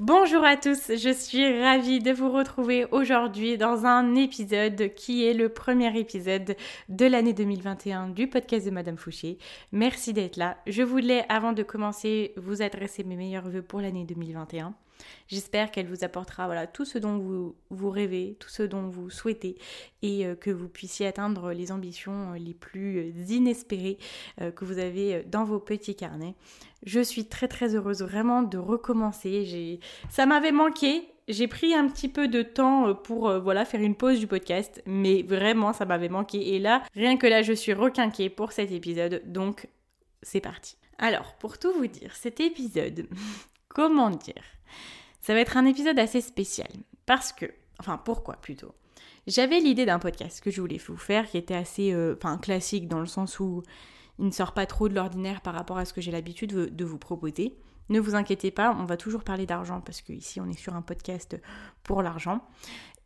Bonjour à tous, je suis ravie de vous retrouver aujourd'hui dans un épisode qui est le premier épisode de l'année 2021 du podcast de Madame Fouché. Merci d'être là. Je voulais, avant de commencer, vous adresser mes meilleurs voeux pour l'année 2021. J'espère qu'elle vous apportera voilà, tout ce dont vous, rêvez, tout ce dont vous souhaitez et euh, que vous puissiez atteindre les ambitions euh, les plus euh, inespérées que vous avez dans vos petits carnets. Je suis très très heureuse vraiment de recommencer. Ça m'avait manqué. J'ai pris un petit peu de temps pour voilà faire une pause du podcast, mais vraiment ça m'avait manqué. Et là, rien que là, je suis requinquée pour cet épisode, donc c'est parti. Alors, pour tout vous dire, cet épisode, comment dire? Ça va être un épisode assez spécial. Parce que, enfin pourquoi plutôt? J'avais l'idée d'un podcast que je voulais vous faire qui était assez euh, classique dans le sens où il ne sort pas trop de l'ordinaire par rapport à ce que j'ai l'habitude de vous proposer. Ne vous inquiétez pas, on va toujours parler d'argent parce qu'ici on est sur un podcast pour l'argent.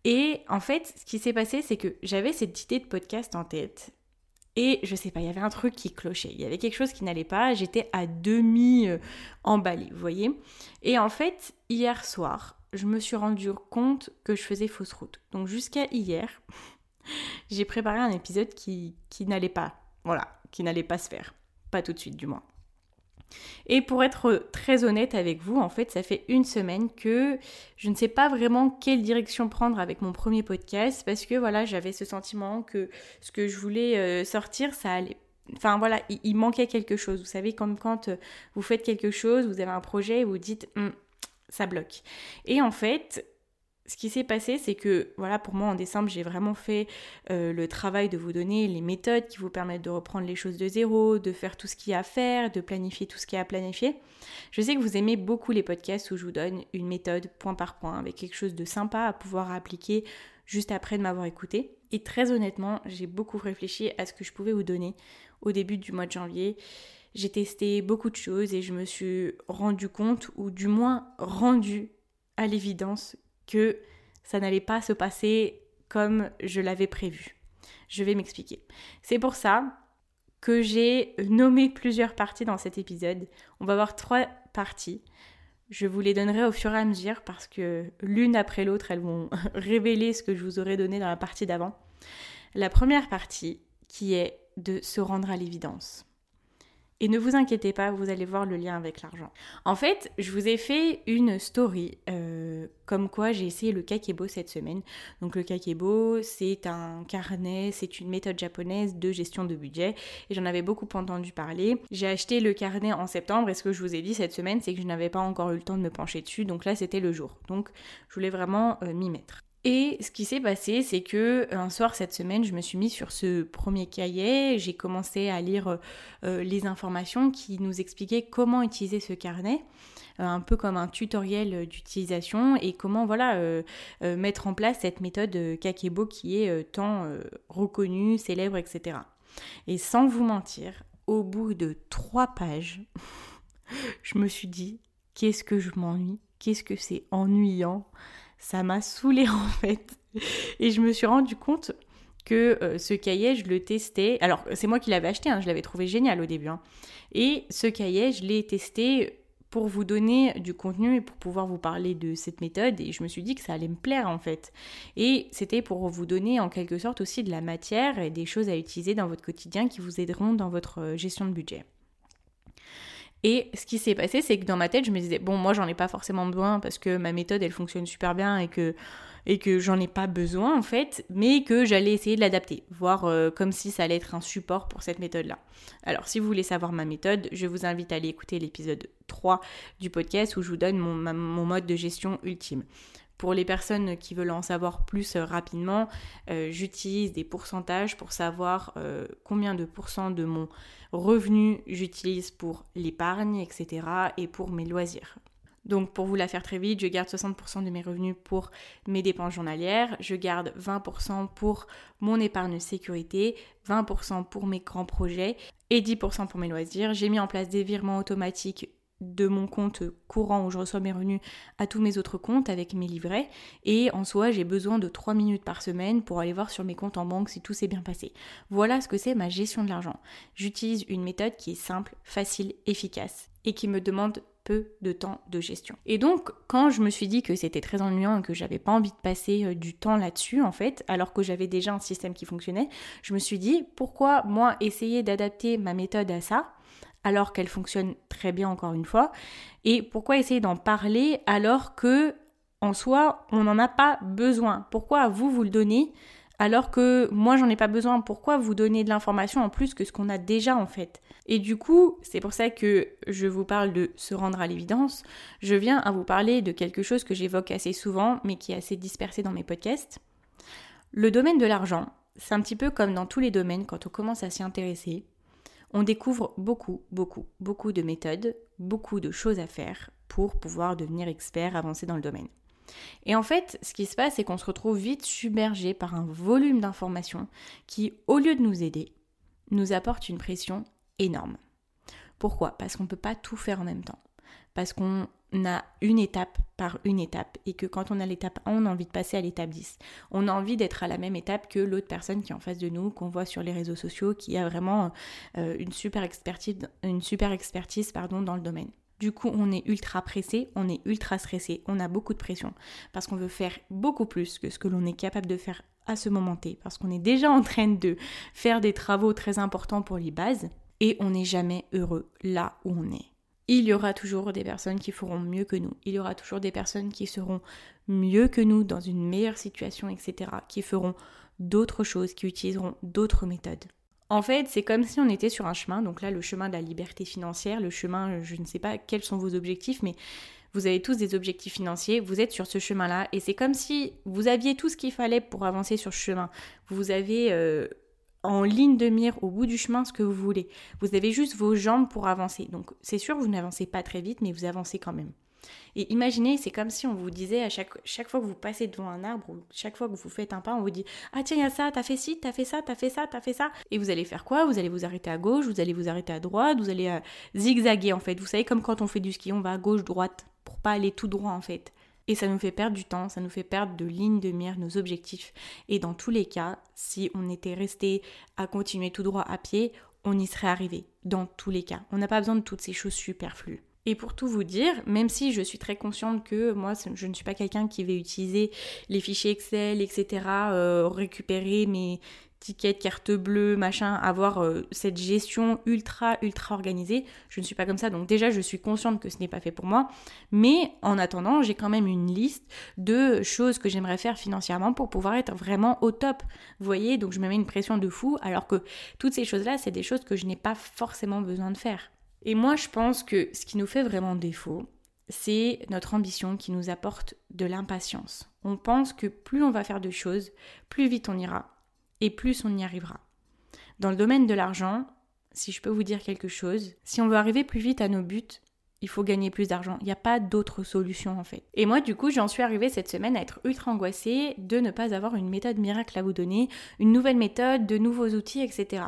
Et en fait, ce qui s'est passé, c'est que j'avais cette idée de podcast en tête et je sais pas, il y avait un truc qui clochait, il y avait quelque chose qui n'allait pas, j'étais à demi euh, emballée, vous voyez. Et en fait, hier soir, je me suis rendu compte que je faisais fausse route. Donc jusqu'à hier, j'ai préparé un épisode qui, qui n'allait pas, voilà, qui n'allait pas se faire. Pas tout de suite du moins. Et pour être très honnête avec vous, en fait, ça fait une semaine que je ne sais pas vraiment quelle direction prendre avec mon premier podcast parce que voilà, j'avais ce sentiment que ce que je voulais euh, sortir, ça allait Enfin voilà, il, manquait quelque chose. Vous savez, comme quand euh, vous faites quelque chose, vous avez un projet et vous dites, hum, ça bloque. Et en fait, ce qui s'est passé, c'est que, voilà, pour moi, en décembre, j'ai vraiment fait euh, le travail de vous donner les méthodes qui vous permettent de reprendre les choses de zéro, de faire tout ce qu'il y a à faire, de planifier tout ce qu'il y a à planifier. Je sais que vous aimez beaucoup les podcasts où je vous donne une méthode point par point, avec quelque chose de sympa à pouvoir appliquer juste après de m'avoir écouté. Et très honnêtement, j'ai beaucoup réfléchi à ce que je pouvais vous donner au début du mois de janvier. J'ai testé beaucoup de choses et je me suis rendu compte, ou du moins rendu à l'évidence, que ça n'allait pas se passer comme je l'avais prévu. Je vais m'expliquer. C'est pour ça que j'ai nommé plusieurs parties dans cet épisode. On va voir trois parties. Je vous les donnerai au fur et à mesure parce que l'une après l'autre, elles vont révéler ce que je vous aurais donné dans la partie d'avant. La première partie qui est de se rendre à l'évidence. Et ne vous inquiétez pas, vous allez voir le lien avec l'argent. En fait, je vous ai fait une story euh, comme quoi j'ai essayé le kakebo cette semaine. Donc le kakebo, c'est un carnet, c'est une méthode japonaise de gestion de budget. Et j'en avais beaucoup entendu parler. J'ai acheté le carnet en septembre et ce que je vous ai dit cette semaine, c'est que je n'avais pas encore eu le temps de me pencher dessus. Donc là, c'était le jour. Donc je voulais vraiment euh, m'y mettre. Et ce qui s'est passé, c'est que un soir cette semaine, je me suis mise sur ce premier cahier, j'ai commencé à lire euh, les informations qui nous expliquaient comment utiliser ce carnet, euh, un peu comme un tutoriel d'utilisation et comment voilà euh, mettre en place cette méthode Kakebo qui est tant reconnue, célèbre, etc. Et sans vous mentir, au bout de trois pages, je me suis dit qu'est-ce que je m'ennuie, qu'est-ce que c'est ennuyant? Ça m'a saoulée en fait. Et je me suis rendu compte que euh, ce cahier, je le testais. Alors, c'est moi qui l'avais acheté, hein, je l'avais trouvé génial au début. Hein. Et ce cahier, je l'ai testé pour vous donner du contenu et pour pouvoir vous parler de cette méthode. Et je me suis dit que ça allait me plaire en fait. Et c'était pour vous donner en quelque sorte aussi de la matière et des choses à utiliser dans votre quotidien qui vous aideront dans votre euh, gestion de budget. Et ce qui s'est passé, c'est que dans ma tête, je me disais, bon, moi, j'en ai pas forcément besoin parce que ma méthode, elle fonctionne super bien et que, et que j'en ai pas besoin, en fait, mais que j'allais essayer de l'adapter, voir euh, comme si ça allait être un support pour cette méthode-là. Alors, si vous voulez savoir ma méthode, je vous invite à aller écouter l'épisode 3 du podcast où je vous donne mon, mon mode de gestion ultime. Pour les personnes qui veulent en savoir plus euh, rapidement, euh, j'utilise des pourcentages pour savoir euh, combien de pourcents de mon revenu j'utilise pour l'épargne, etc. et pour mes loisirs. Donc pour vous la faire très vite, je garde 60% de mes revenus pour mes dépenses journalières, je garde 20% pour mon épargne sécurité, 20% pour mes grands projets et 10% pour mes loisirs. J'ai mis en place des virements automatiques de mon compte courant où je reçois mes revenus à tous mes autres comptes avec mes livrets. Et en soi, j'ai besoin de 3 minutes par semaine pour aller voir sur mes comptes en banque si tout s'est bien passé. Voilà ce que c'est ma gestion de l'argent. J'utilise une méthode qui est simple, facile, efficace et qui me demande peu de temps de gestion. Et donc, quand je me suis dit que c'était très ennuyant et que j'avais pas envie de passer euh, du temps là-dessus, en fait, alors que j'avais déjà un système qui fonctionnait, je me suis dit pourquoi moi essayer d'adapter ma méthode à ça alors qu'elle fonctionne très bien encore une fois et pourquoi essayer d'en parler alors que en soi on n'en a pas besoin? Pourquoi vous vous le donnez alors que moi j'en ai pas besoin? Pourquoi vous donner de l'information en plus que ce qu'on a déjà en fait? Et du coup, c'est pour ça que je vous parle de se rendre à l'évidence. Je viens à vous parler de quelque chose que j'évoque assez souvent, mais qui est assez dispersé dans mes podcasts. Le domaine de l'argent, c'est un petit peu comme dans tous les domaines quand on commence à s'y intéresser. On découvre beaucoup, beaucoup, beaucoup de méthodes, beaucoup de choses à faire pour pouvoir devenir expert, avancer dans le domaine. Et en fait, ce qui se passe, c'est qu'on se retrouve vite submergé par un volume d'informations qui, au lieu de nous aider, nous apporte une pression énorme. Pourquoi? Parce qu'on ne peut pas tout faire en même temps. Parce qu'on a une étape par une étape et que quand on a l'étape 1, on a envie de passer à l'étape 10. On a envie d'être à la même étape que l'autre personne qui est en face de nous, qu'on voit sur les réseaux sociaux, qui a vraiment euh, une super expertise, une super expertise pardon, dans le domaine. Du coup, on est ultra pressé, on est ultra stressé, on a beaucoup de pression parce qu'on veut faire beaucoup plus que ce que l'on est capable de faire à ce moment T, parce qu'on est déjà en train de faire des travaux très importants pour les bases et on n'est jamais heureux là où on est. Il y aura toujours des personnes qui feront mieux que nous, il y aura toujours des personnes qui seront mieux que nous dans une meilleure situation, etc., qui feront d'autres choses, qui utiliseront d'autres méthodes. En fait, c'est comme si on était sur un chemin, donc là le chemin de la liberté financière, le chemin, je ne sais pas quels sont vos objectifs, mais vous avez tous des objectifs financiers, vous êtes sur ce chemin-là, et c'est comme si vous aviez tout ce qu'il fallait pour avancer sur ce chemin. Vous avez euh, en ligne de mire au bout du chemin ce que vous voulez. Vous avez juste vos jambes pour avancer. Donc c'est sûr, vous n'avancez pas très vite, mais vous avancez quand même. Et imaginez, c'est comme si on vous disait à chaque, chaque fois que vous passez devant un arbre ou chaque fois que vous faites un pas, on vous dit Ah tiens, il y a ça, t'as fait ci, t'as fait ça, t'as fait ça, t'as fait ça. Et vous allez faire quoi? Vous allez vous arrêter à gauche, vous allez vous arrêter à droite, vous allez euh, zigzaguer en fait. Vous savez, comme quand on fait du ski, on va à gauche, droite pour pas aller tout droit en fait. Et ça nous fait perdre du temps, ça nous fait perdre de ligne de mire, nos objectifs. Et dans tous les cas, si on était resté à continuer tout droit à pied, on y serait arrivé. Dans tous les cas. On n'a pas besoin de toutes ces choses superflues. Et pour tout vous dire, même si je suis très consciente que moi, je ne suis pas quelqu'un qui va utiliser les fichiers Excel, etc., euh, récupérer mes tickets, cartes bleues, machin, avoir euh, cette gestion ultra, ultra organisée, je ne suis pas comme ça. Donc déjà, je suis consciente que ce n'est pas fait pour moi. Mais en attendant, j'ai quand même une liste de choses que j'aimerais faire financièrement pour pouvoir être vraiment au top. Vous voyez, donc je me mets une pression de fou, alors que toutes ces choses-là, c'est des choses que je n'ai pas forcément besoin de faire. Et moi, je pense que ce qui nous fait vraiment défaut, c'est notre ambition qui nous apporte de l'impatience. On pense que plus on va faire de choses, plus vite on ira et plus on y arrivera. Dans le domaine de l'argent, si je peux vous dire quelque chose, si on veut arriver plus vite à nos buts, il faut gagner plus d'argent. Il n'y a pas d'autre solution en fait. Et moi du coup j'en suis arrivée cette semaine à être ultra angoissée de ne pas avoir une méthode miracle à vous donner, une nouvelle méthode, de nouveaux outils, etc.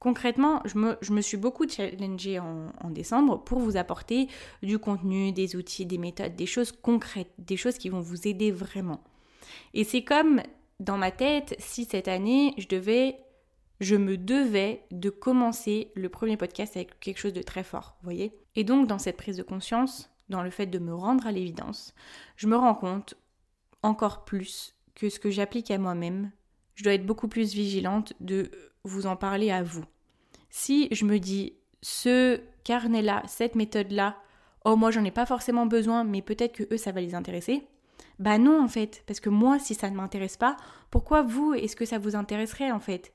Concrètement, je me, suis beaucoup challengée en, en, décembre pour vous apporter du contenu, des outils, des méthodes, des choses concrètes, des choses qui vont vous aider vraiment. Et c'est comme dans ma tête si cette année je devais, je me devais de commencer le premier podcast avec quelque chose de très fort, vous voyez Et donc dans cette prise de conscience, dans le fait de me rendre à l'évidence, je me rends compte encore plus que ce que j'applique à moi-même, je dois être beaucoup plus vigilante de vous en parler à vous. Si je me dis ce carnet-là, cette méthode-là, oh moi j'en ai pas forcément besoin, mais peut-être que eux ça va les intéresser. Bah non en fait, parce que moi si ça ne m'intéresse pas, pourquoi vous est-ce que ça vous intéresserait en fait?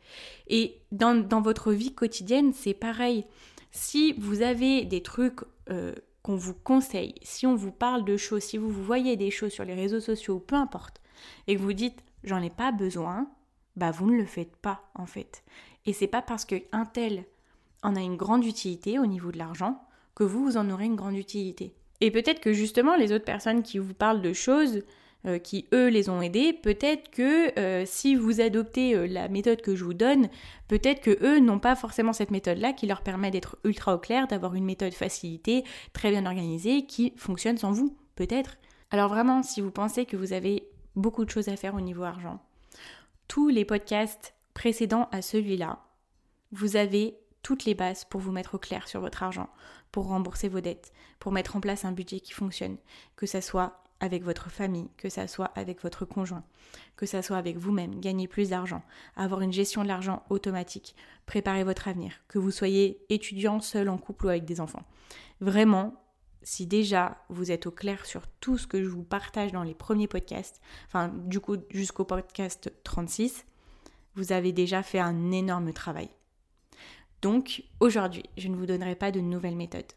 Et dans, votre vie quotidienne c'est pareil. Si vous avez des trucs euh, qu'on vous conseille, si on vous parle de choses, si vous, vous voyez des choses sur les réseaux sociaux, peu importe, et que vous dites j'en ai pas besoin, bah vous ne le faites pas en fait. Et c'est pas parce qu'un tel en a une grande utilité au niveau de l'argent que vous, vous en aurez une grande utilité. Et peut-être que justement les autres personnes qui vous parlent de choses euh, qui eux les ont aidés, peut-être que euh, si vous adoptez euh, la méthode que je vous donne, peut-être que eux n'ont pas forcément cette méthode-là qui leur permet d'être ultra au clair, d'avoir une méthode facilitée, très bien organisée, qui fonctionne sans vous, peut-être. Alors vraiment, si vous pensez que vous avez beaucoup de choses à faire au niveau argent, tous les podcasts précédents à celui-là, vous avez toutes les bases pour vous mettre au clair sur votre argent, pour rembourser vos dettes, pour mettre en place un budget qui fonctionne, que ça soit avec votre famille, que ça soit avec votre conjoint, que ça soit avec vous-même, gagner plus d'argent, avoir une gestion de l'argent automatique, préparer votre avenir, que vous soyez étudiant, seul, en couple ou avec des enfants. Vraiment, si déjà vous êtes au clair sur tout ce que je vous partage dans les premiers podcasts, enfin du coup jusqu'au podcast 36, vous avez déjà fait un énorme travail. Donc aujourd'hui, je ne vous donnerai pas de nouvelles méthodes.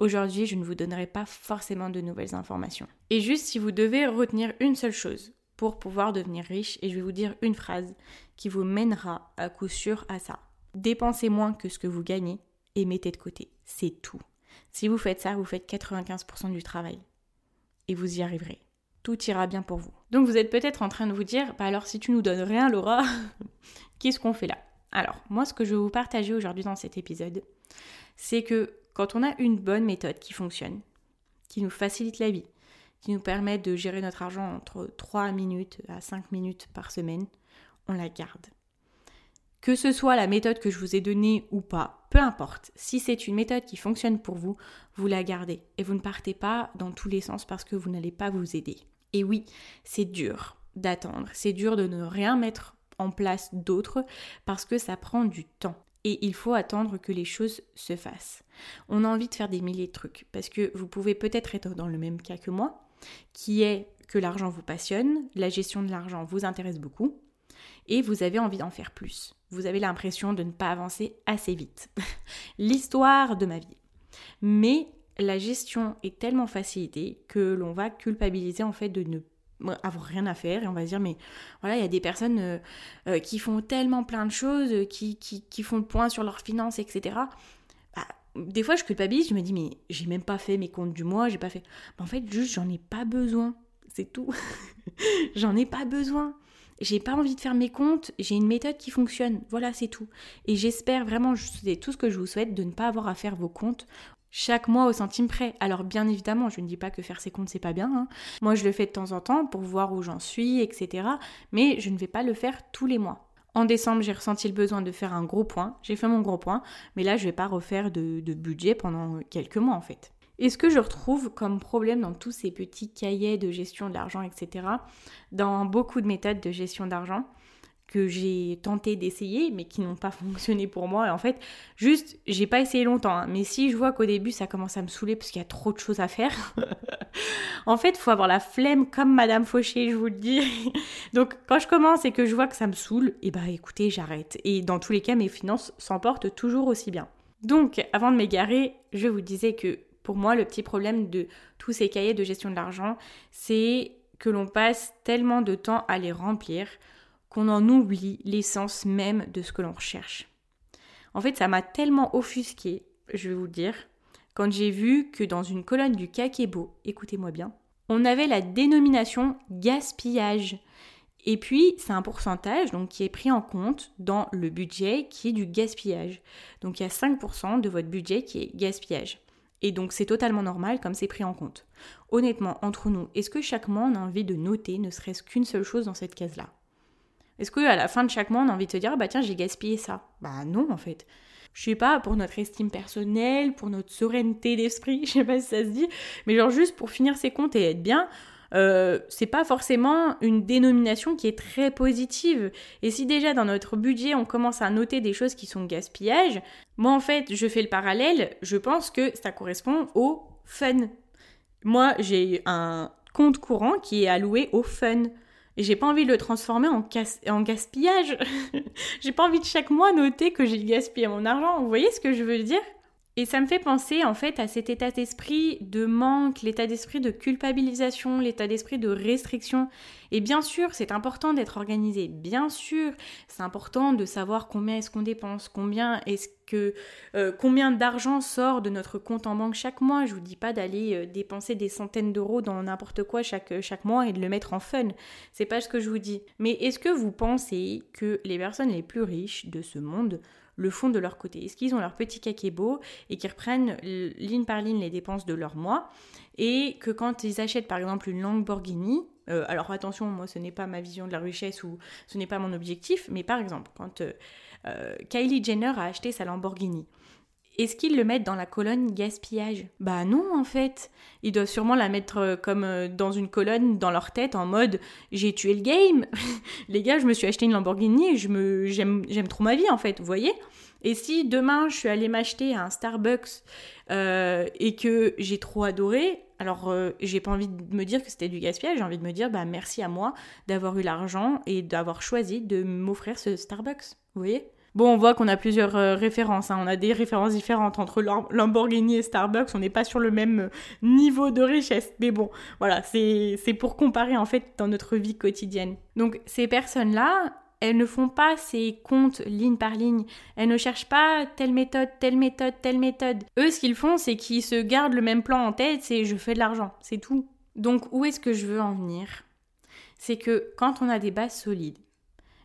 Aujourd'hui, je ne vous donnerai pas forcément de nouvelles informations. Et juste si vous devez retenir une seule chose pour pouvoir devenir riche, et je vais vous dire une phrase qui vous mènera à coup sûr à ça. Dépensez moins que ce que vous gagnez et mettez de côté. C'est tout. Si vous faites ça, vous faites 95% du travail. Et vous y arriverez. Tout ira bien pour vous. Donc vous êtes peut-être en train de vous dire, bah alors si tu nous donnes rien, Laura, qu'est-ce qu'on fait là? Alors, moi ce que je vais vous partager aujourd'hui dans cet épisode, c'est que quand on a une bonne méthode qui fonctionne, qui nous facilite la vie, qui nous permet de gérer notre argent entre 3 minutes à 5 minutes par semaine, on la garde. Que ce soit la méthode que je vous ai donnée ou pas, peu importe, si c'est une méthode qui fonctionne pour vous, vous la gardez et vous ne partez pas dans tous les sens parce que vous n'allez pas vous aider. Et oui, c'est dur d'attendre, c'est dur de ne rien mettre en place d'autre parce que ça prend du temps et il faut attendre que les choses se fassent. On a envie de faire des milliers de trucs parce que vous pouvez peut-être être dans le même cas que moi, qui est que l'argent vous passionne, la gestion de l'argent vous intéresse beaucoup et vous avez envie d'en faire plus. Vous avez l'impression de ne pas avancer assez vite. L'histoire de ma vie. Mais la gestion est tellement facilitée que l'on va culpabiliser en fait de ne avoir rien à faire et on va dire mais voilà il y a des personnes euh, euh, qui font tellement plein de choses euh, qui, qui, font le point sur leurs finances etc bah, des fois je culpabilise je me dis mais j'ai même pas fait mes comptes du mois j'ai pas fait. Bah, en fait juste j'en ai pas besoin. C'est tout. J'en ai pas besoin. J'ai pas envie de faire mes comptes, j'ai une méthode qui fonctionne. Voilà, c'est tout. Et j'espère vraiment, c'est tout ce que je vous souhaite, de ne pas avoir à faire vos comptes chaque mois au centime près. Alors bien évidemment, je ne dis pas que faire ses comptes c'est pas bien. Hein. Moi je le fais de temps en temps pour voir où j'en suis, etc. Mais je ne vais pas le faire tous les mois. En décembre, j'ai ressenti le besoin de faire un gros point. J'ai fait mon gros point, mais là je vais pas refaire de, de budget pendant quelques mois en fait. Et ce que je retrouve comme problème dans tous ces petits cahiers de gestion de l'argent, etc., dans beaucoup de méthodes de gestion d'argent, que j'ai tenté d'essayer mais qui n'ont pas fonctionné pour moi. Et en fait juste j'ai pas essayé longtemps hein. mais si je vois qu'au début ça commence à me saouler parce qu'il y a trop de choses à faire en fait faut avoir la flemme comme madame Fauché je vous le dis. Donc quand je commence et que je vois que ça me saoule et eh bah écoutez j'arrête. Et dans tous les cas mes finances s'emportent toujours aussi bien. Donc avant de m'égarer je vous disais que pour moi le petit problème de tous ces cahiers de gestion de l'argent c'est que l'on passe tellement de temps à les remplir qu'on en oublie l'essence même de ce que l'on recherche. En fait, ça m'a tellement offusqué, je vais vous le dire, quand j'ai vu que dans une colonne du Kakebo, écoutez-moi bien, on avait la dénomination gaspillage. Et puis, c'est un pourcentage donc, qui est pris en compte dans le budget qui est du gaspillage. Donc, il y a 5% de votre budget qui est gaspillage. Et donc, c'est totalement normal comme c'est pris en compte. Honnêtement, entre nous, est-ce que chaque mois on a envie de noter ne serait-ce qu'une seule chose dans cette case-là? Est-ce qu'à la fin de chaque mois, on a envie de se dire, ah bah tiens, j'ai gaspillé ça? Bah non, en fait. Je sais pas, pour notre estime personnelle, pour notre sérénité d'esprit, je sais pas si ça se dit, mais genre juste pour finir ses comptes et être bien, euh, c'est pas forcément une dénomination qui est très positive. Et si déjà dans notre budget on commence à noter des choses qui sont gaspillage, moi en fait je fais le parallèle, je pense que ça correspond au fun. Moi j'ai un compte courant qui est alloué au fun. Et j'ai pas envie de le transformer en, gaspillage. j'ai pas envie de chaque mois noter que j'ai gaspillé mon argent. Vous voyez ce que je veux dire? Et ça me fait penser en fait à cet état d'esprit de manque, l'état d'esprit de culpabilisation, l'état d'esprit de restriction. Et bien sûr, c'est important d'être organisé. Bien sûr, c'est important de savoir combien est-ce qu'on dépense, combien est-ce que euh, combien d'argent sort de notre compte en banque chaque mois. Je vous dis pas d'aller euh, dépenser des centaines d'euros dans n'importe quoi chaque, euh, chaque mois et de le mettre en fun. C'est pas ce que je vous dis. Mais est-ce que vous pensez que les personnes les plus riches de ce monde le font de leur côté. Est-ce qu'ils ont leur petit kakebo et qu'ils reprennent ligne par ligne les dépenses de leur mois et que quand ils achètent par exemple une Lamborghini, euh, alors attention, moi ce n'est pas ma vision de la richesse ou ce n'est pas mon objectif, mais par exemple quand euh, euh, Kylie Jenner a acheté sa Lamborghini, est-ce qu'ils le mettent dans la colonne gaspillage? Bah non en fait. Ils doivent sûrement la mettre euh, comme euh, dans une colonne dans leur tête en mode j'ai tué le game. Les gars, je me suis acheté une Lamborghini et je me j'aime j'aime trop ma vie en fait, vous voyez? Et si demain je suis allée m'acheter un Starbucks euh, et que j'ai trop adoré, alors j'ai pas envie de me dire que c'était du gaspillage, j'ai envie de me dire bah merci à moi d'avoir eu l'argent et d'avoir choisi de m'offrir ce Starbucks. Vous voyez? Bon, on voit qu'on a plusieurs euh, références. Hein. On a des références différentes entre Lamborghini et Starbucks. On n'est pas sur le même euh, niveau de richesse. Mais bon, voilà, c'est pour comparer en fait dans notre vie quotidienne. Donc ces personnes-là, elles ne font pas ces comptes ligne par ligne. Elles ne cherchent pas telle méthode, telle méthode, telle méthode. Eux, ce qu'ils font, c'est qu'ils se gardent le même plan en tête, c'est je fais de l'argent, c'est tout. Donc où est-ce que je veux en venir? C'est que quand on a des bases solides,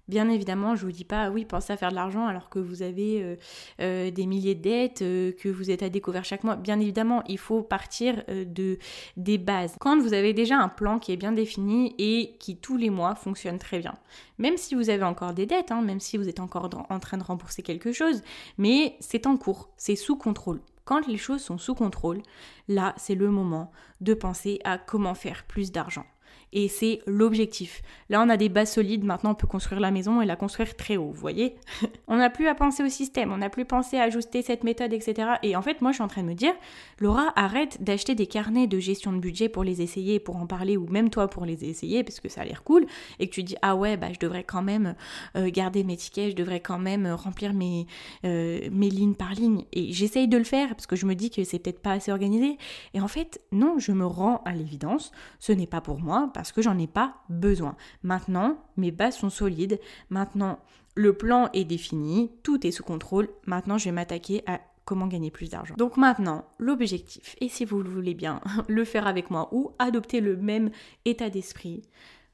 Bien évidemment, je vous dis pas, oui, pensez à faire de l'argent alors que vous avez euh, euh, des milliers de dettes, euh, que vous êtes à découvert chaque mois. Bien évidemment, il faut partir de des bases. Quand vous avez déjà un plan qui est bien défini et qui tous les mois fonctionne très bien, même si vous avez encore des dettes, hein, même si vous êtes encore en train de rembourser quelque chose, mais c'est en cours, c'est sous contrôle. Quand les choses sont sous contrôle, là, c'est le moment de penser à comment faire plus d'argent et c'est l'objectif. Là, on a des bases solides, maintenant on peut construire la maison et la construire très haut, vous voyez On n'a plus à penser au système, on n'a plus pensé à ajuster cette méthode, etc. Et en fait, moi, je suis en train de me dire, Laura, arrête d'acheter des carnets de gestion de budget pour les essayer, pour en parler, ou même toi pour les essayer, parce que ça a l'air cool, et que tu dis, ah ouais, bah, je devrais quand même euh, garder mes tickets, je devrais quand même remplir mes, euh, mes lignes par ligne. Et j'essaye de le faire, parce que je me dis que c'est peut-être pas assez organisé. Et en fait, non, je me rends à l'évidence, ce n'est pas pour moi, parce que j'en ai pas besoin. Maintenant, mes bases sont solides. Maintenant, le plan est défini, tout est sous contrôle. Maintenant, je vais m'attaquer à comment gagner plus d'argent. Donc maintenant, l'objectif, et si vous le voulez bien le faire avec moi ou adopter le même état d'esprit,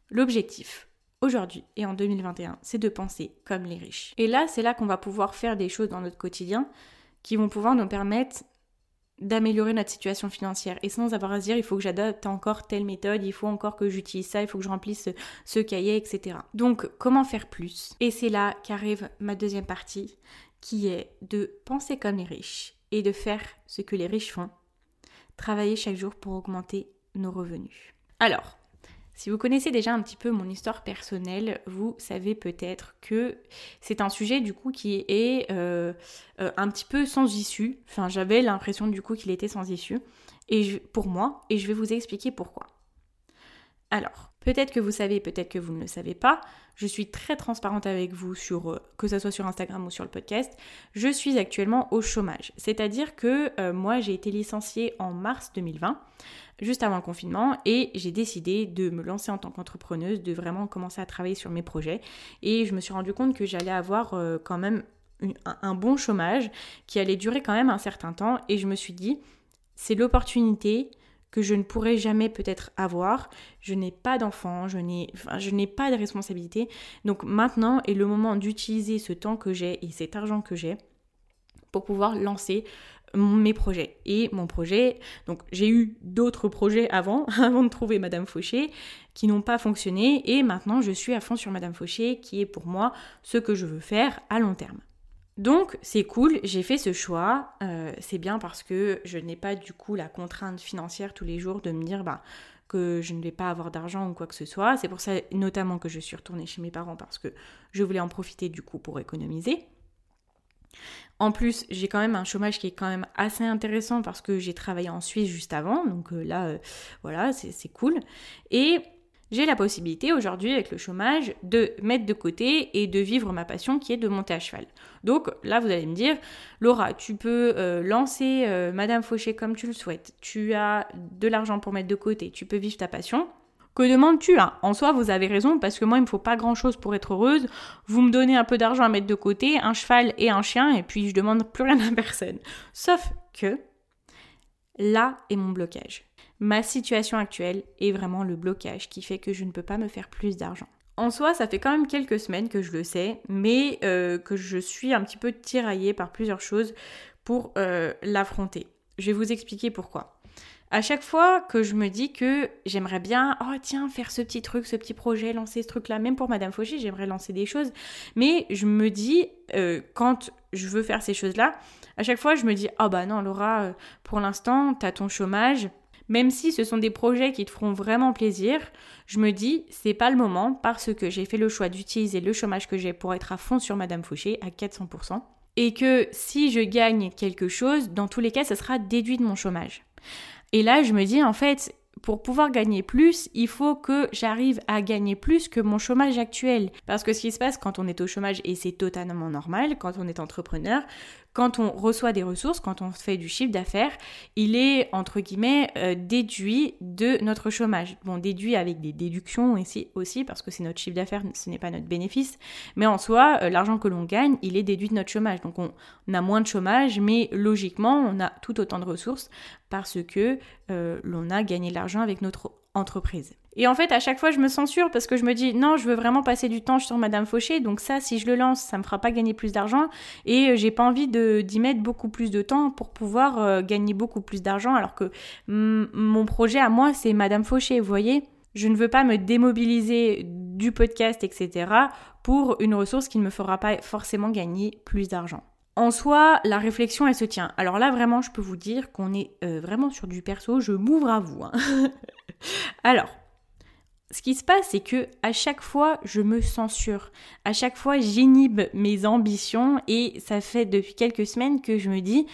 l'objectif aujourd'hui et en 2021, c'est de penser comme les riches. Et là, c'est là qu'on va pouvoir faire des choses dans notre quotidien qui vont pouvoir nous permettre d'améliorer notre situation financière et sans avoir à se dire il faut que j'adopte encore telle méthode, il faut encore que j'utilise ça, il faut que je remplisse ce, cahier, etc. Donc comment faire plus? Et c'est là qu'arrive ma deuxième partie qui est de penser comme les riches et de faire ce que les riches font, travailler chaque jour pour augmenter nos revenus. Alors, si vous connaissez déjà un petit peu mon histoire personnelle, vous savez peut-être que c'est un sujet du coup qui est euh, euh, un petit peu sans issue. Enfin, j'avais l'impression du coup qu'il était sans issue et pour moi, et je vais vous expliquer pourquoi. Alors, peut-être que vous savez, peut-être que vous ne le savez pas, je suis très transparente avec vous sur euh, que ce soit sur Instagram ou sur le podcast. Je suis actuellement au chômage, c'est-à-dire que moi j'ai été licenciée en mars 2020 juste avant le confinement et j'ai décidé de me lancer en tant qu'entrepreneuse, de vraiment commencer à travailler sur mes projets. Et je me suis rendu compte que j'allais avoir euh, quand même un bon chômage qui allait durer quand même un certain temps. Et je me suis dit c'est l'opportunité que je ne pourrai jamais peut-être avoir. Je n'ai pas d'enfant, je n'ai je n'ai pas de responsabilité. Donc maintenant est le moment d'utiliser ce temps que j'ai et cet argent que j'ai pour pouvoir lancer mes projets. Et mon projet, donc j'ai eu d'autres projets avant, avant de trouver Madame Fauché, qui n'ont pas fonctionné, et maintenant je suis à fond sur Madame Fauché, qui est pour moi ce que je veux faire à long terme. Donc c'est cool, j'ai fait ce choix, euh, c'est bien parce que je n'ai pas du coup la contrainte financière tous les jours de me dire bah, que je ne vais pas avoir d'argent ou quoi que ce soit. C'est pour ça notamment que je suis retournée chez mes parents parce que je voulais en profiter du coup pour économiser. En plus, j'ai quand même un chômage qui est quand même assez intéressant parce que j'ai travaillé en Suisse juste avant, donc euh, là, euh, voilà, c'est cool. Et J'ai la possibilité aujourd'hui avec le chômage de mettre de côté et de vivre ma passion qui est de monter à cheval. Donc là, vous allez me dire, Laura, tu peux euh, lancer euh, Madame Fauché comme tu le souhaites. Tu as de l'argent pour mettre de côté. Tu peux vivre ta passion. Que demandes-tu hein? En soi, vous avez raison, parce que moi, il me faut pas grand-chose pour être heureuse. Vous me donnez un peu d'argent à mettre de côté, un cheval et un chien, et puis je demande plus rien à personne. Sauf que là est mon blocage. Ma situation actuelle est vraiment le blocage qui fait que je ne peux pas me faire plus d'argent. En soi, ça fait quand même quelques semaines que je le sais, mais euh, que je suis un petit peu tiraillée par plusieurs choses pour euh, l'affronter. Je vais vous expliquer pourquoi. À chaque fois que je me dis que j'aimerais bien, oh tiens, faire ce petit truc, ce petit projet, lancer ce truc-là, même pour Madame Fauché, j'aimerais lancer des choses, mais je me dis, euh, quand je veux faire ces choses-là, à chaque fois je me dis, oh bah non Laura, pour l'instant, t'as ton chômage, même si ce sont des projets qui te feront vraiment plaisir, je me dis c'est pas le moment parce que j'ai fait le choix d'utiliser le chômage que j'ai pour être à fond sur Madame Fauché à 400% et que si je gagne quelque chose, dans tous les cas, ça sera déduit de mon chômage. Et là, je me dis en fait, pour pouvoir gagner plus, il faut que j'arrive à gagner plus que mon chômage actuel. Parce que ce qui se passe quand on est au chômage, et c'est totalement normal, quand on est entrepreneur, quand on reçoit des ressources, quand on fait du chiffre d'affaires, il est entre guillemets euh, déduit de notre chômage. Bon, déduit avec des déductions aussi, aussi parce que c'est notre chiffre d'affaires, ce n'est pas notre bénéfice. Mais en soi, euh, l'argent que l'on gagne, il est déduit de notre chômage. Donc on, a moins de chômage, mais logiquement, on a tout autant de ressources parce que euh, l'on a gagné de l'argent avec notre entreprise. Et en fait, à chaque fois, je me censure parce que je me dis non, je veux vraiment passer du temps sur Madame Fauché, donc ça, si je le lance, ça me fera pas gagner plus d'argent et euh, j'ai pas envie d'y mettre beaucoup plus de temps pour pouvoir euh, gagner beaucoup plus d'argent, alors que mon projet à moi, c'est Madame Fauché, vous voyez. Je ne veux pas me démobiliser du podcast, etc., pour une ressource qui ne me fera pas forcément gagner plus d'argent. En soi, la réflexion, elle se tient. Alors là, vraiment, je peux vous dire qu'on est euh, vraiment sur du perso. Je m'ouvre à vous. Hein. Alors, ce qui se passe, c'est que à chaque fois, je me censure. À chaque fois, j'inhibe mes ambitions et ça fait depuis quelques semaines que je me dis,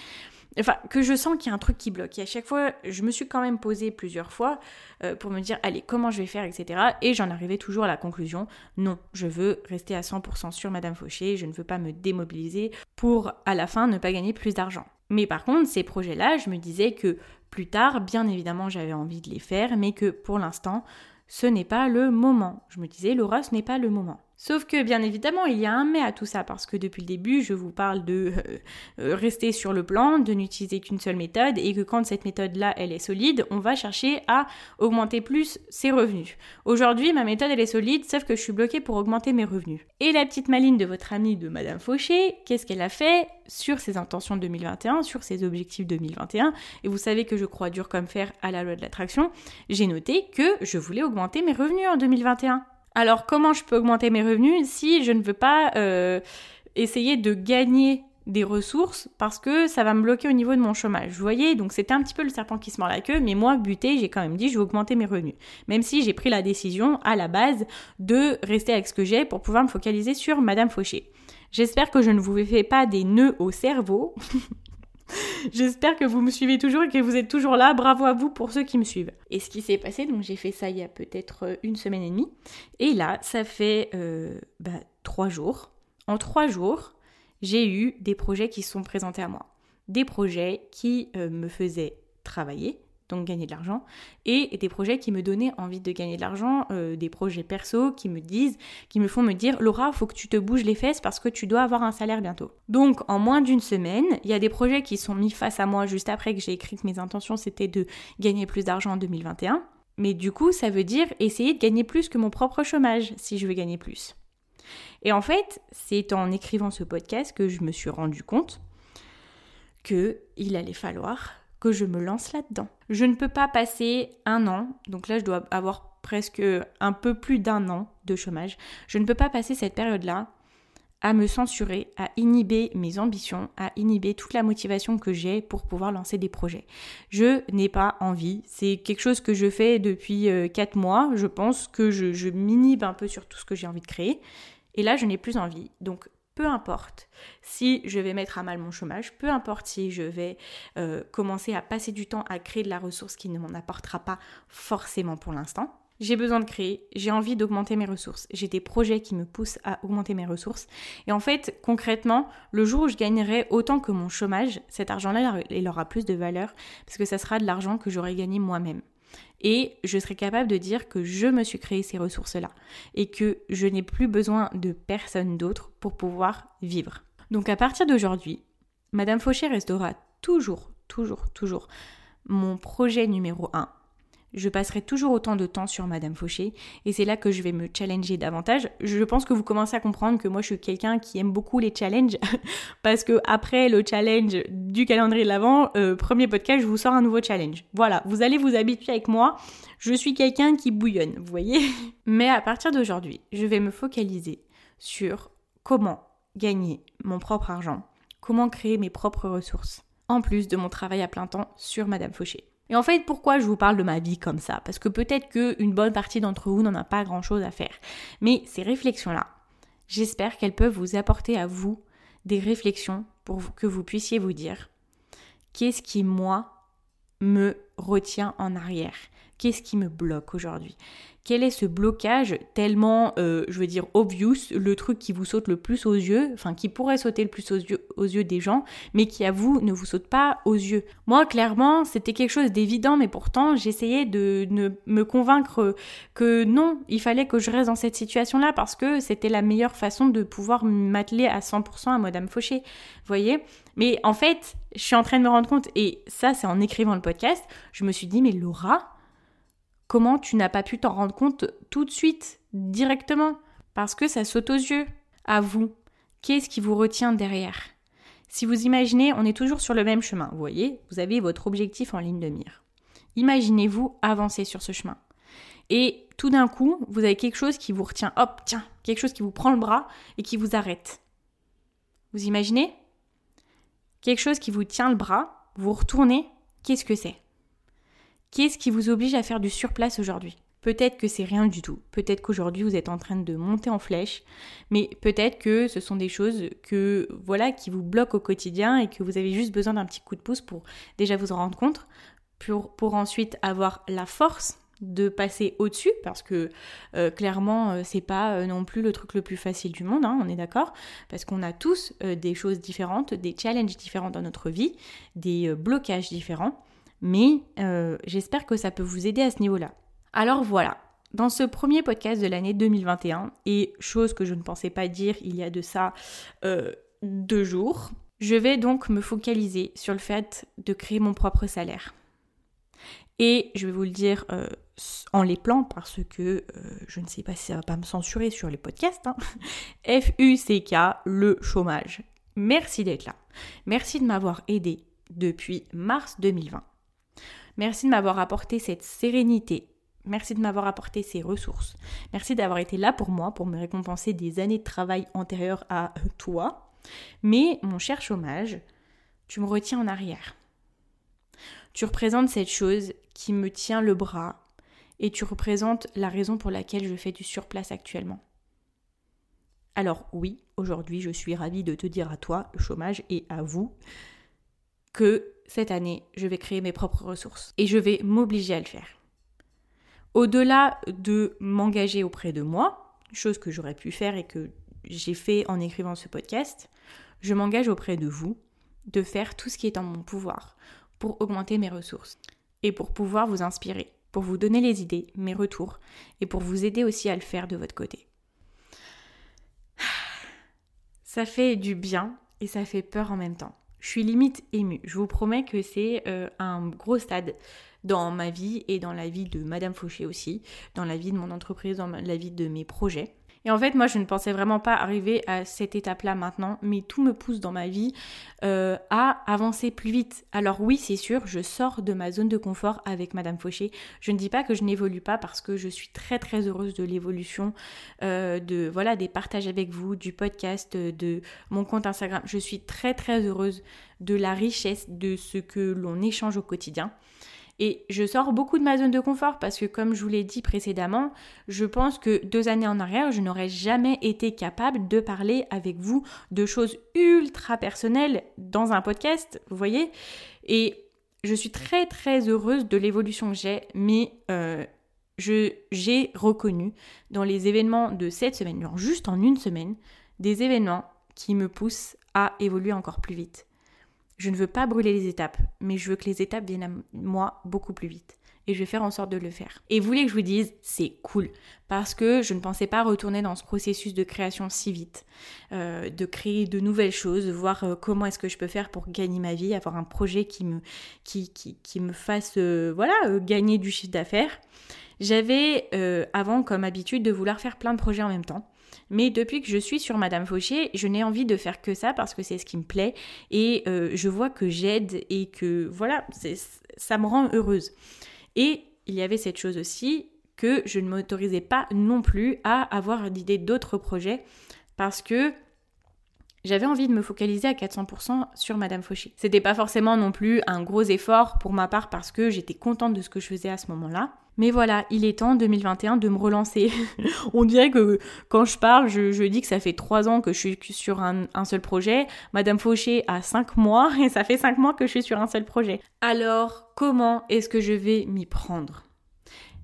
enfin, que je sens qu'il y a un truc qui bloque. Et à chaque fois, je me suis quand même posé plusieurs fois euh, pour me dire, allez, comment je vais faire, etc. Et j'en arrivais toujours à la conclusion, non, je veux rester à 100% sur Madame Fauché, je ne veux pas me démobiliser pour, à la fin, ne pas gagner plus d'argent. Mais par contre, ces projets-là, je me disais que plus tard, bien évidemment, j'avais envie de les faire, mais que pour l'instant, ce n'est pas le moment. Je me disais, Laura, ce n'est pas le moment. Sauf que bien évidemment, il y a un mais à tout ça, parce que depuis le début, je vous parle de euh, euh, rester sur le plan, de n'utiliser qu'une seule méthode, et que quand cette méthode-là, elle est solide, on va chercher à augmenter plus ses revenus. Aujourd'hui, ma méthode, elle est solide, sauf que je suis bloquée pour augmenter mes revenus. Et la petite maline de votre amie de Madame Fauché, qu'est-ce qu'elle a fait sur ses intentions 2021, sur ses objectifs 2021, et vous savez que je crois dur comme fer à la loi de l'attraction, j'ai noté que je voulais augmenter mes revenus en 2021. Alors comment je peux augmenter mes revenus si je ne veux pas euh, essayer de gagner des ressources parce que ça va me bloquer au niveau de mon chômage? Vous voyez, donc c'était un petit peu le serpent qui se mord la queue, mais moi, buté, j'ai quand même dit je vais augmenter mes revenus. Même si j'ai pris la décision à la base de rester avec ce que j'ai pour pouvoir me focaliser sur Madame Fauché. J'espère que je ne vous fais pas des nœuds au cerveau. J'espère que vous me suivez toujours et que vous êtes toujours là. Bravo à vous pour ceux qui me suivent. Et ce qui s'est passé, donc j'ai fait ça il y a peut-être euh, une semaine et demie. Et là, ça fait euh, bah, trois jours. En trois jours, j'ai eu des projets qui sont présentés à moi. Des projets qui euh, me faisaient travailler, donc gagner de l'argent, et des projets qui me donnaient envie de gagner de l'argent, euh, des projets perso qui me disent, qui me font me dire Laura, faut que tu te bouges les fesses parce que tu dois avoir un salaire bientôt. Donc en moins d'une semaine, il y a des projets qui sont mis face à moi juste après que j'ai écrit que mes intentions c'était de gagner plus d'argent en 2021. Mais du coup, ça veut dire essayer de gagner plus que mon propre chômage si je veux gagner plus. Et en fait, c'est en écrivant ce podcast que je me suis rendu compte que il allait falloir je me lance là-dedans. Je ne peux pas passer un an, donc là je dois avoir presque un peu plus d'un an de chômage, je ne peux pas passer cette période-là à me censurer, à inhiber mes ambitions, à inhiber toute la motivation que j'ai pour pouvoir lancer des projets. Je n'ai pas envie, c'est quelque chose que je fais depuis 4 euh, mois, je pense que je, je m'inhibe un peu sur tout ce que j'ai envie de créer, et là je n'ai plus envie. Donc peu importe si je vais mettre à mal mon chômage, peu importe si je vais euh, commencer à passer du temps à créer de la ressource qui ne m'en apportera pas forcément pour l'instant, j'ai besoin de créer, j'ai envie d'augmenter mes ressources, j'ai des projets qui me poussent à augmenter mes ressources. Et en fait, concrètement, le jour où je gagnerai autant que mon chômage, cet argent-là, il aura plus de valeur parce que ça sera de l'argent que j'aurai gagné moi-même. Et je serai capable de dire que je me suis créé ces ressources-là et que je n'ai plus besoin de personne d'autre pour pouvoir vivre. Donc à partir d'aujourd'hui, Madame Fauché restera toujours, toujours, toujours mon projet numéro 1 je passerai toujours autant de temps sur Madame Fauché et c'est là que je vais me challenger davantage. Je pense que vous commencez à comprendre que moi je suis quelqu'un qui aime beaucoup les challenges parce que après le challenge du calendrier de l'avant, euh, premier podcast, je vous sors un nouveau challenge. Voilà, vous allez vous habituer avec moi. Je suis quelqu'un qui bouillonne, vous voyez. Mais à partir d'aujourd'hui, je vais me focaliser sur comment gagner mon propre argent, comment créer mes propres ressources, en plus de mon travail à plein temps sur Madame Fauché. Et en fait, pourquoi je vous parle de ma vie comme ça? Parce que peut-être qu'une bonne partie d'entre vous n'en a pas grand-chose à faire. Mais ces réflexions-là, j'espère qu'elles peuvent vous apporter à vous des réflexions pour que vous puissiez vous dire qu'est-ce qui, moi, me retient en arrière? Qu'est-ce qui me bloque aujourd'hui? Quel est ce blocage tellement, euh, je veux dire, obvious, le truc qui vous saute le plus aux yeux, enfin qui pourrait sauter le plus aux yeux, des gens, mais qui à vous ne vous saute pas aux yeux? Moi, clairement, c'était quelque chose d'évident, mais pourtant, j'essayais de ne me convaincre que non, il fallait que je reste dans cette situation-là parce que c'était la meilleure façon de pouvoir m'atteler à 100% à Madame Fauché. Voyez? Mais en fait, je suis en train de me rendre compte, et ça, c'est en écrivant le podcast, je me suis dit, mais Laura, Comment tu n'as pas pu t'en rendre compte tout de suite, directement? Parce que ça saute aux yeux. À vous. Qu'est-ce qui vous retient derrière? Si vous imaginez, on est toujours sur le même chemin. Vous voyez, vous avez votre objectif en ligne de mire. Imaginez-vous avancer sur ce chemin. Et tout d'un coup, vous avez quelque chose qui vous retient, hop, tiens, quelque chose qui vous prend le bras et qui vous arrête. Vous imaginez? Quelque chose qui vous tient le bras, vous retournez, qu'est-ce que c'est? Qu'est-ce qui vous oblige à faire du surplace aujourd'hui? Peut-être que c'est rien du tout. Peut-être qu'aujourd'hui vous êtes en train de monter en flèche, mais peut-être que ce sont des choses que voilà qui vous bloquent au quotidien et que vous avez juste besoin d'un petit coup de pouce pour déjà vous en rendre compte, pour, ensuite avoir la force de passer au-dessus parce que euh, clairement euh, c'est pas euh, non plus le truc le plus facile du monde, hein, on est d'accord, parce qu'on a tous des choses différentes, des challenges différents dans notre vie, des blocages différents mais euh, j'espère que ça peut vous aider à ce niveau-là. Alors voilà, dans ce premier podcast de l'année 2021, et chose que je ne pensais pas dire il y a de ça euh, deux jours, je vais donc me focaliser sur le fait de créer mon propre salaire. Et je vais vous le dire euh, en les plans parce que je ne sais pas si ça va pas me censurer sur les podcasts. Hein. F-U-C-K, le chômage. Merci d'être là. Merci de m'avoir aidé depuis mars 2020. Merci de m'avoir apporté cette sérénité. Merci de m'avoir apporté ces ressources. Merci d'avoir été là pour moi, pour me récompenser des années de travail antérieures à toi. Mais mon cher chômage, tu me retiens en arrière. Tu représentes cette chose qui me tient le bras et tu représentes la raison pour laquelle je fais du surplace actuellement. Alors oui, aujourd'hui je suis ravie de te dire à toi, le chômage, et à vous, que cette année, je vais créer mes propres ressources et je vais m'obliger à le faire. Au-delà de m'engager auprès de moi, chose que j'aurais pu faire et que j'ai fait en écrivant ce podcast, je m'engage auprès de vous de faire tout ce qui est en mon pouvoir pour augmenter mes ressources et pour pouvoir vous inspirer, pour vous donner les idées, mes retours et pour vous aider aussi à le faire de votre côté. Ça fait du bien et ça fait peur en même temps. Je suis limite émue. Je vous promets que c'est euh, un gros stade dans ma vie et dans la vie de Madame Fauché aussi, dans la vie de mon entreprise, dans la vie de mes projets. Et en fait, moi, je ne pensais vraiment pas arriver à cette étape-là maintenant, mais tout me pousse dans ma vie euh, à avancer plus vite. Alors oui, c'est sûr, je sors de ma zone de confort avec Madame Fauché. Je ne dis pas que je n'évolue pas parce que je suis très très heureuse de l'évolution, euh, de voilà des partages avec vous, du podcast, de mon compte Instagram. Je suis très très heureuse de la richesse de ce que l'on échange au quotidien. Et je sors beaucoup de ma zone de confort parce que comme je vous l'ai dit précédemment, je pense que deux années en arrière, je n'aurais jamais été capable de parler avec vous de choses ultra personnelles dans un podcast, vous voyez Et je suis très très heureuse de l'évolution que j'ai, mais euh, j'ai reconnu dans les événements de cette semaine, juste en une semaine, des événements qui me poussent à évoluer encore plus vite. Je ne veux pas brûler les étapes, mais je veux que les étapes viennent à moi beaucoup plus vite. Et je vais faire en sorte de le faire. Et vous voulez que je vous dise, c'est cool. Parce que je ne pensais pas retourner dans ce processus de création si vite. Euh, de créer de nouvelles choses, de voir euh, comment est-ce que je peux faire pour gagner ma vie, avoir un projet qui me, qui, qui, me fasse euh, voilà, gagner du chiffre d'affaires. J'avais avant comme habitude de vouloir faire plein de projets en même temps. Mais depuis que je suis sur Madame Fauché, je n'ai envie de faire que ça parce que c'est ce qui me plaît et euh, je vois que j'aide et que voilà, ça me rend heureuse. Et il y avait cette chose aussi que je ne m'autorisais pas non plus à avoir l'idée d'autres projets parce que j'avais envie de me focaliser à 400% sur Madame Fauché. C'était pas forcément non plus un gros effort pour ma part parce que j'étais contente de ce que je faisais à ce moment-là. Mais voilà, il est temps 2021 de me relancer. On dirait que quand je parle, je, dis que ça fait trois ans que je suis sur un, seul projet. Madame Fauché a cinq mois et ça fait cinq mois que je suis sur un seul projet. Alors, comment est-ce que je vais m'y prendre?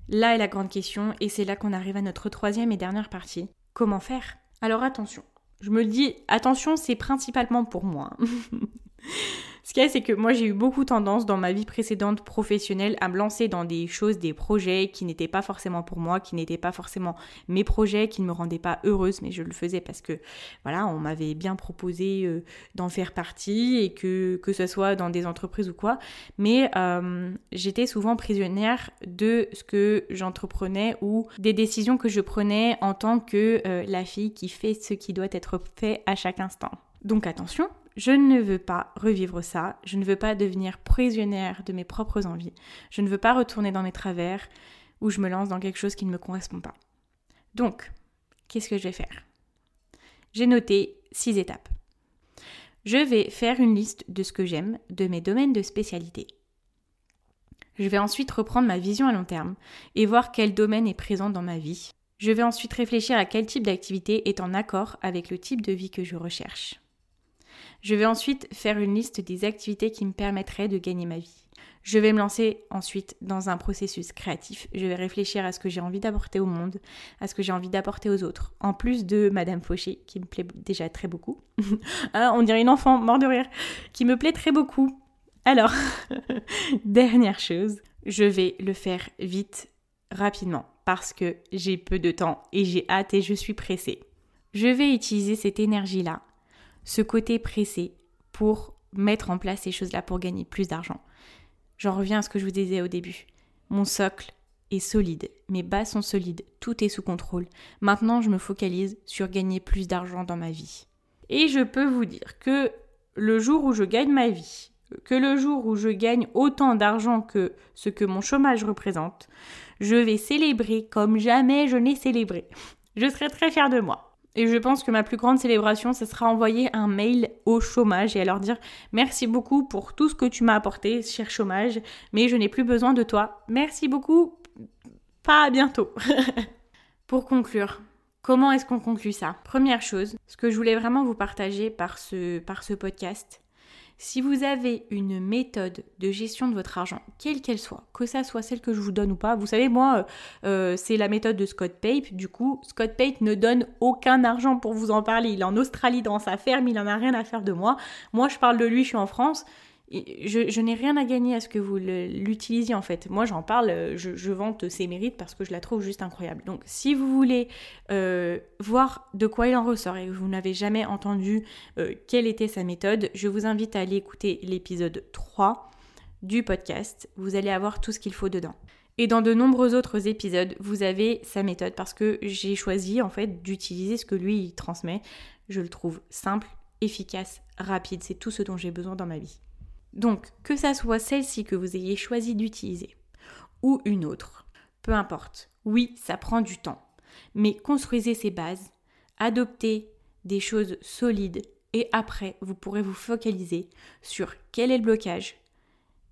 Là est la grande question et c'est là qu'on arrive à notre troisième et dernière partie. Comment faire? Alors attention, je me dis, attention, c'est principalement pour moi. Ce qu'il y a, c'est que moi, j'ai eu beaucoup tendance dans ma vie précédente professionnelle à me lancer dans des choses, des projets qui n'étaient pas forcément pour moi, qui n'étaient pas forcément mes projets, qui ne me rendaient pas heureuse, mais je le faisais parce que, voilà, on m'avait bien proposé euh, d'en faire partie et que, que ce soit dans des entreprises ou quoi. Mais euh, j'étais souvent prisonnière de ce que j'entreprenais ou des décisions que je prenais en tant que euh, la fille qui fait ce qui doit être fait à chaque instant. Donc attention, je ne veux pas revivre ça, je ne veux pas devenir prisonnière de mes propres envies, je ne veux pas retourner dans mes travers ou je me lance dans quelque chose qui ne me correspond pas. Donc, qu'est-ce que je vais faire? J'ai noté six étapes. Je vais faire une liste de ce que j'aime, de mes domaines de spécialité. Je vais ensuite reprendre ma vision à long terme et voir quel domaine est présent dans ma vie. Je vais ensuite réfléchir à quel type d'activité est en accord avec le type de vie que je recherche. Je vais ensuite faire une liste des activités qui me permettraient de gagner ma vie. Je vais me lancer ensuite dans un processus créatif. Je vais réfléchir à ce que j'ai envie d'apporter au monde, à ce que j'ai envie d'apporter aux autres. En plus de Madame Fauché, qui me plaît déjà très beaucoup. Ah, on dirait une enfant, mort de rire, qui me plaît très beaucoup. Alors, dernière chose, je vais le faire vite, rapidement, parce que j'ai peu de temps et j'ai hâte et je suis pressée. Je vais utiliser cette énergie-là ce côté pressé pour mettre en place ces choses-là pour gagner plus d'argent. J'en reviens à ce que je vous disais au début. Mon socle est solide, mes bas sont solides, tout est sous contrôle. Maintenant, je me focalise sur gagner plus d'argent dans ma vie. Et je peux vous dire que le jour où je gagne ma vie, que le jour où je gagne autant d'argent que ce que mon chômage représente, je vais célébrer comme jamais je n'ai célébré. Je serai très fière de moi. Et je pense que ma plus grande célébration, ce sera envoyer un mail au chômage et à leur dire merci beaucoup pour tout ce que tu m'as apporté, cher chômage, mais je n'ai plus besoin de toi. Merci beaucoup, pas à bientôt. pour conclure, comment est-ce qu'on conclut ça? Première chose, ce que je voulais vraiment vous partager par ce, par ce podcast, si vous avez une méthode de gestion de votre argent, quelle qu'elle soit, que ça soit celle que je vous donne ou pas, vous savez, moi, euh, euh, c'est la méthode de Scott Pape. Du coup, Scott Pape ne donne aucun argent pour vous en parler. Il est en Australie dans sa ferme, il n'en a rien à faire de moi. Moi, je parle de lui, je suis en France je, n'ai rien à gagner à ce que vous l'utilisiez en fait. Moi j'en parle, euh, je, vante ses mérites parce que je la trouve juste incroyable. Donc si vous voulez euh, voir de quoi il en ressort et que vous n'avez jamais entendu euh, quelle était sa méthode, je vous invite à aller écouter l'épisode 3 du podcast. Vous allez avoir tout ce qu'il faut dedans. Et dans de nombreux autres épisodes, vous avez sa méthode parce que j'ai choisi en fait d'utiliser ce que lui transmet. Je le trouve simple, efficace, rapide. C'est tout ce dont j'ai besoin dans ma vie. Donc, que ça soit celle-ci que vous ayez choisi d'utiliser ou une autre, peu importe. Oui, ça prend du temps, mais construisez ces bases, adoptez des choses solides et après, vous pourrez vous focaliser sur quel est le blocage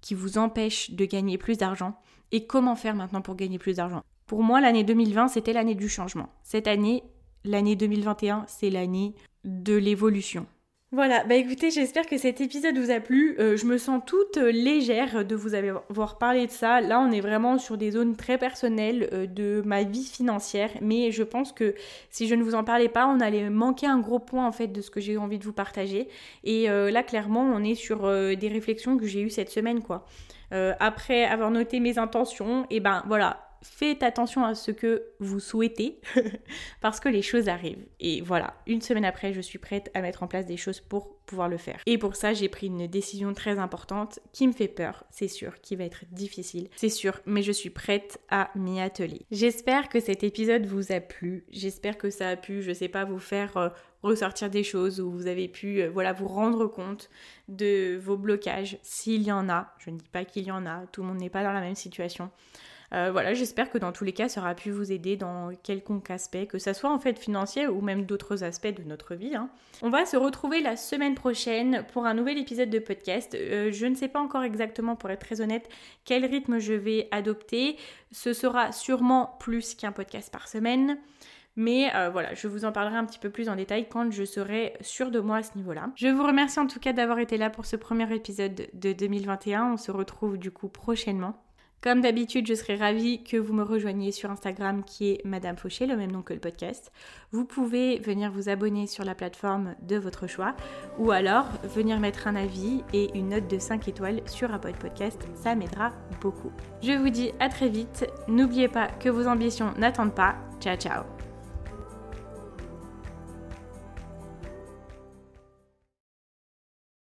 qui vous empêche de gagner plus d'argent et comment faire maintenant pour gagner plus d'argent. Pour moi, l'année 2020, c'était l'année du changement. Cette année, l'année 2021, c'est l'année de l'évolution. Voilà, bah écoutez, j'espère que cet épisode vous a plu. Euh, je me sens toute euh, légère de vous avoir parlé de ça. Là, on est vraiment sur des zones très personnelles euh, de ma vie financière, mais je pense que si je ne vous en parlais pas, on allait manquer un gros point en fait de ce que j'ai envie de vous partager. Et là, clairement, on est sur des réflexions que j'ai eues cette semaine, quoi. après avoir noté mes intentions, et ben voilà, faites attention à ce que vous souhaitez parce que les choses arrivent. Et voilà, une semaine après, je suis prête à mettre en place des choses pour pouvoir le faire. Et pour ça, j'ai pris une décision très importante qui me fait peur, c'est sûr, qui va être difficile, c'est sûr, mais je suis prête à m'y atteler. J'espère que cet épisode vous a plu, j'espère que ça a pu, je sais pas, vous faire euh, ressortir des choses où vous avez pu euh, voilà vous rendre compte de vos blocages s'il y en a. Je ne dis pas qu'il y en a, tout le monde n'est pas dans la même situation. Euh, voilà, j'espère que dans tous les cas, ça aura pu vous aider dans quelconque aspect, que ça soit en fait financier ou même d'autres aspects de notre vie. Hein. On va se retrouver la semaine prochaine pour un nouvel épisode de podcast. Euh, je ne sais pas encore exactement, pour être très honnête, quel rythme je vais adopter. Ce sera sûrement plus qu'un podcast par semaine. Mais euh, voilà, je vous en parlerai un petit peu plus en détail quand je serai sûre de moi à ce niveau-là. Je vous remercie en tout cas d'avoir été là pour ce premier épisode de 2021. On se retrouve du coup prochainement. Comme d'habitude, je serais ravie que vous me rejoigniez sur Instagram qui est Madame Fauché, le même nom que le podcast. Vous pouvez venir vous abonner sur la plateforme de votre choix ou alors venir mettre un avis et une note de 5 étoiles sur Apple Podcast, ça m'aidera beaucoup. Je vous dis à très vite, n'oubliez pas que vos ambitions n'attendent pas. Ciao ciao